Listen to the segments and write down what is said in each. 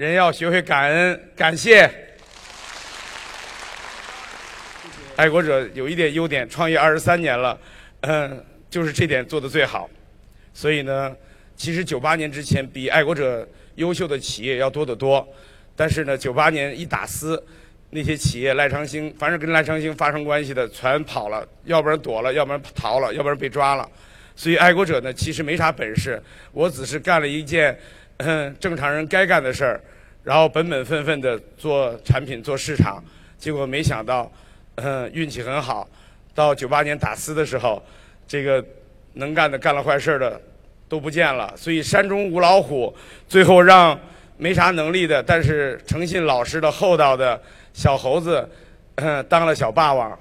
人要学会感恩，感谢。爱国者有一点优点，创业二十三年了，嗯，就是这点做得最好。所以呢，其实九八年之前比爱国者优秀的企业要多得多，但是呢，九八年一打私，那些企业赖昌星，凡是跟赖昌星发生关系的，全跑了，要不然躲了，要不然逃了，要不然被抓了。所以爱国者呢，其实没啥本事，我只是干了一件 正常人该干的事儿，然后本本分分的做产品做市场，结果没想到。嗯，运气很好，到九八年打私的时候，这个能干的干了坏事的都不见了，所以山中无老虎，最后让没啥能力的但是诚信老实的厚道的小猴子当了小霸王，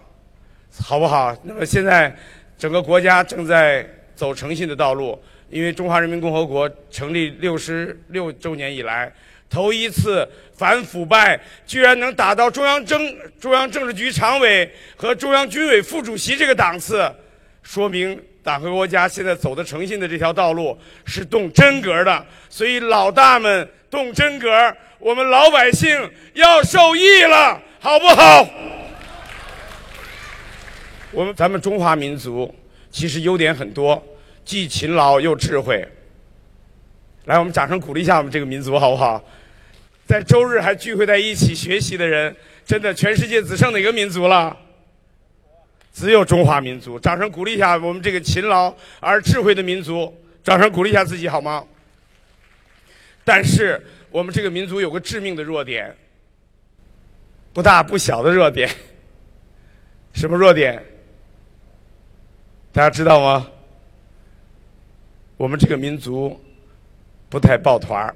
好不好？那么现在整个国家正在走诚信的道路，因为中华人民共和国成立六十六周年以来。头一次反腐败居然能打到中央政中央政治局常委和中央军委副主席这个档次，说明党和国家现在走的诚信的这条道路是动真格的。所以老大们动真格，我们老百姓要受益了，好不好？我们咱们中华民族其实优点很多，既勤劳又智慧。来，我们掌声鼓励一下我们这个民族，好不好？在周日还聚会在一起学习的人，真的全世界只剩哪个民族了？只有中华民族。掌声鼓励一下我们这个勤劳而智慧的民族，掌声鼓励一下自己好吗？但是我们这个民族有个致命的弱点，不大不小的弱点。什么弱点？大家知道吗？我们这个民族不太抱团儿。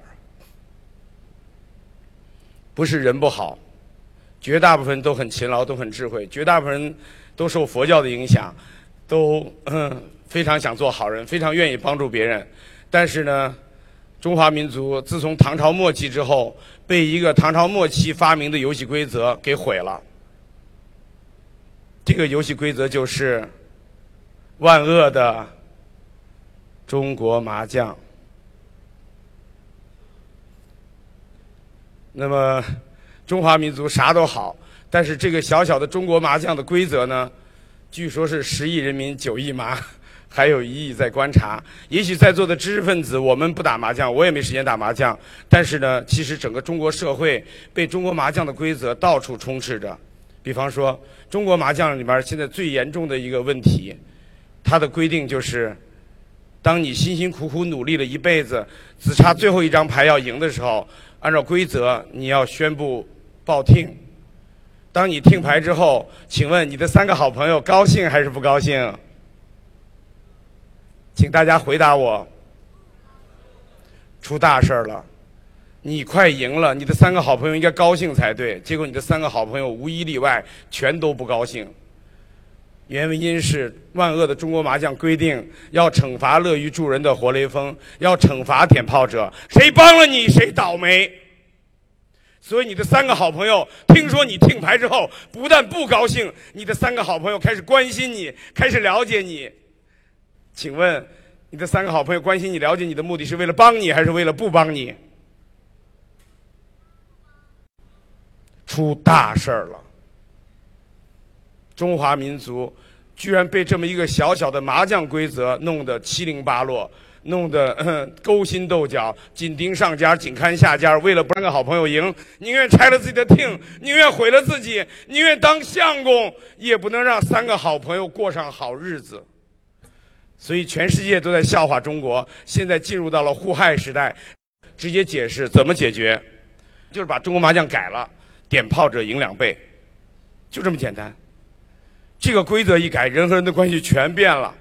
不是人不好，绝大部分都很勤劳，都很智慧，绝大部分人都受佛教的影响，都非常想做好人，非常愿意帮助别人。但是呢，中华民族自从唐朝末期之后，被一个唐朝末期发明的游戏规则给毁了。这个游戏规则就是万恶的中国麻将。那么，中华民族啥都好，但是这个小小的中国麻将的规则呢，据说是十亿人民九亿麻，还有一亿在观察。也许在座的知识分子，我们不打麻将，我也没时间打麻将。但是呢，其实整个中国社会被中国麻将的规则到处充斥着。比方说，中国麻将里边现在最严重的一个问题，它的规定就是，当你辛辛苦苦努力了一辈子，只差最后一张牌要赢的时候。按照规则，你要宣布报听。当你听牌之后，请问你的三个好朋友高兴还是不高兴？请大家回答我。出大事了，你快赢了，你的三个好朋友应该高兴才对。结果你的三个好朋友无一例外全都不高兴。原因是万恶的中国麻将规定要惩罚乐于助人的活雷锋，要惩罚点炮者，谁帮了你谁倒霉。所以你的三个好朋友听说你听牌之后，不但不高兴，你的三个好朋友开始关心你，开始了解你。请问，你的三个好朋友关心你、了解你的目的是为了帮你，还是为了不帮你？出大事儿了。中华民族居然被这么一个小小的麻将规则弄得七零八落，弄得 勾心斗角、紧盯上家、紧看下家。为了不让个好朋友赢，宁愿拆了自己的厅，宁愿毁了自己，宁愿当相公，也不能让三个好朋友过上好日子。所以全世界都在笑话中国，现在进入到了互害时代。直接解释怎么解决，就是把中国麻将改了，点炮者赢两倍，就这么简单。这个规则一改，人和人的关系全变了。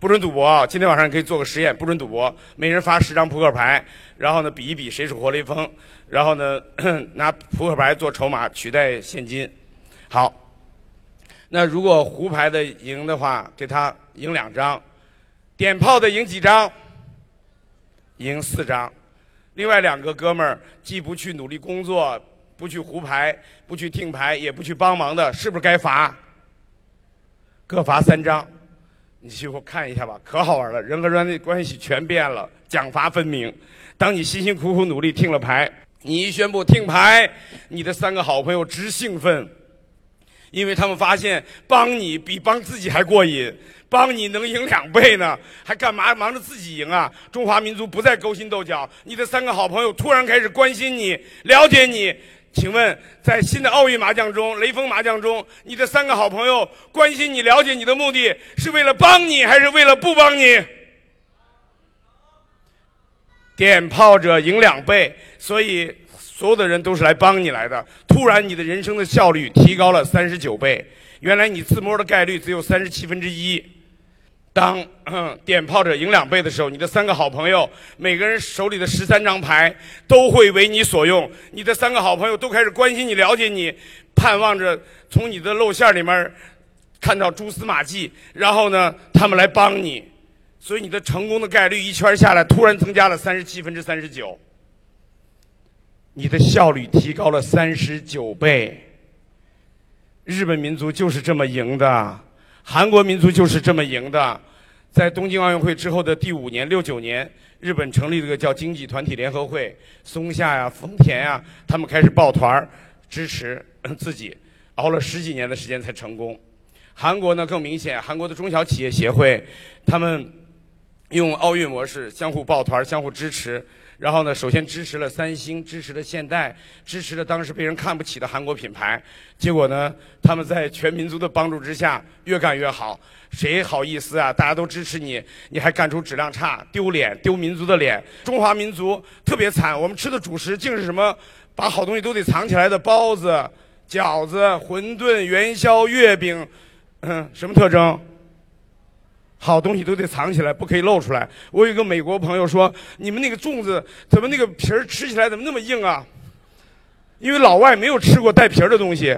不准赌博啊！今天晚上可以做个实验，不准赌博，每人发十张扑克牌，然后呢比一比谁是活雷锋，然后呢拿扑克牌做筹码取代现金。好，那如果胡牌的赢的话，给他赢两张；点炮的赢几张？赢四张。另外两个哥们儿既不去努力工作，不去胡牌，不去听牌，也不去帮忙的，是不是该罚？各罚三张，你去我看一下吧，可好玩了，人和人的关系全变了，奖罚分明。当你辛辛苦苦努力听了牌，你一宣布停牌，你的三个好朋友直兴奋，因为他们发现帮你比帮自己还过瘾，帮你能赢两倍呢，还干嘛忙着自己赢啊？中华民族不再勾心斗角，你的三个好朋友突然开始关心你、了解你。请问，在新的奥运麻将中、雷锋麻将中，你的三个好朋友关心你、了解你的目的是为了帮你，还是为了不帮你？点炮者赢两倍，所以所有的人都是来帮你来的。突然，你的人生的效率提高了三十九倍。原来你自摸的概率只有三十七分之一。当点炮者赢两倍的时候，你的三个好朋友每个人手里的十三张牌都会为你所用。你的三个好朋友都开始关心你、了解你，盼望着从你的露馅里面看到蛛丝马迹，然后呢，他们来帮你。所以你的成功的概率一圈下来，突然增加了三十七分之三十九，你的效率提高了三十九倍。日本民族就是这么赢的，韩国民族就是这么赢的。在东京奥运会之后的第五年，六九年，日本成立了个叫经济团体联合会，松下呀、丰田呀，他们开始抱团儿支持自己，熬了十几年的时间才成功。韩国呢更明显，韩国的中小企业协会，他们。用奥运模式相互抱团儿、相互支持，然后呢，首先支持了三星，支持了现代，支持了当时被人看不起的韩国品牌。结果呢，他们在全民族的帮助之下越干越好。谁好意思啊？大家都支持你，你还干出质量差、丢脸、丢民族的脸。中华民族特别惨，我们吃的主食竟是什么把好东西都得藏起来的包子、饺子、馄饨、元宵、月饼，嗯，什么特征？好东西都得藏起来，不可以露出来。我有一个美国朋友说：“你们那个粽子怎么那个皮儿吃起来怎么那么硬啊？”因为老外没有吃过带皮儿的东西，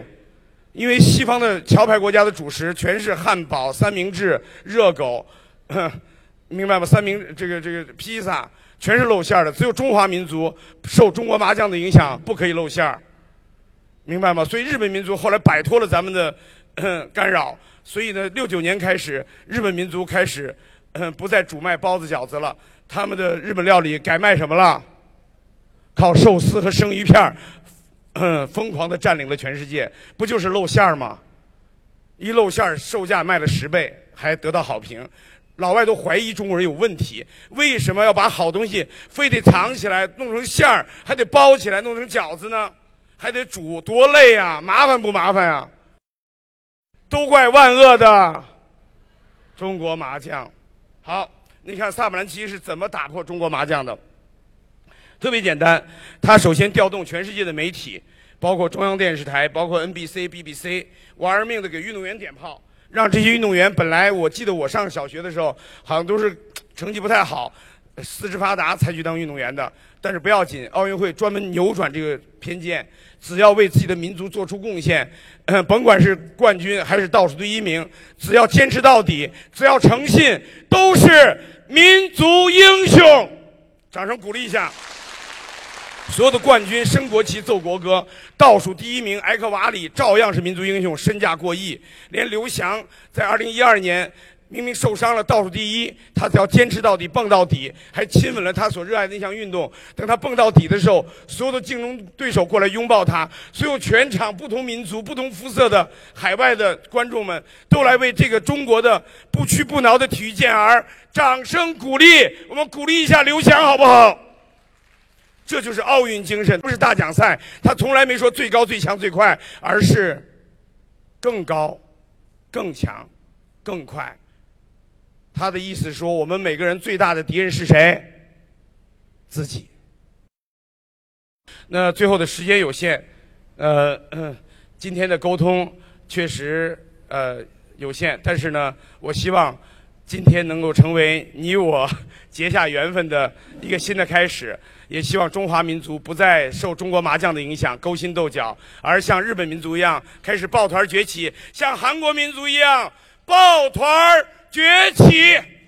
因为西方的桥牌国家的主食全是汉堡、三明治、热狗，明白吗？三明这个这个披萨全是露馅儿的，只有中华民族受中国麻将的影响，不可以露馅儿，明白吗？所以日本民族后来摆脱了咱们的 干扰。所以呢，六九年开始，日本民族开始，不再主卖包子饺子了。他们的日本料理改卖什么了？靠寿司和生鱼片嗯，疯狂的占领了全世界。不就是露馅儿吗？一露馅儿，售价卖了十倍，还得到好评。老外都怀疑中国人有问题，为什么要把好东西非得藏起来，弄成馅儿，还得包起来，弄成饺子呢？还得煮，多累呀！麻烦不麻烦呀？都怪万恶的中国麻将。好，你看萨布兰奇是怎么打破中国麻将的？特别简单，他首先调动全世界的媒体，包括中央电视台，包括 NBC、BBC，玩命的给运动员点炮，让这些运动员本来我记得我上小学的时候，好像都是成绩不太好。四肢发达才去当运动员的，但是不要紧，奥运会专门扭转这个偏见，只要为自己的民族做出贡献，嗯，甭管是冠军还是倒数第一名，只要坚持到底，只要诚信，都是民族英雄。掌声鼓励一下！所有的冠军升国旗、奏国歌，倒数第一名埃克瓦里照样是民族英雄，身价过亿。连刘翔在二零一二年。明明受伤了，倒数第一，他只要坚持到底，蹦到底，还亲吻了他所热爱的那项运动。等他蹦到底的时候，所有的竞争对手过来拥抱他，所有全场不同民族、不同肤色的海外的观众们都来为这个中国的不屈不挠的体育健儿掌声鼓励。我们鼓励一下刘翔，好不好？这就是奥运精神，不是大奖赛。他从来没说最高、最强、最快，而是更高、更强、更快。他的意思说，我们每个人最大的敌人是谁？自己。那最后的时间有限，呃，今天的沟通确实呃有限，但是呢，我希望今天能够成为你我结下缘分的一个新的开始，也希望中华民族不再受中国麻将的影响勾心斗角，而像日本民族一样开始抱团崛起，像韩国民族一样抱团儿崛起。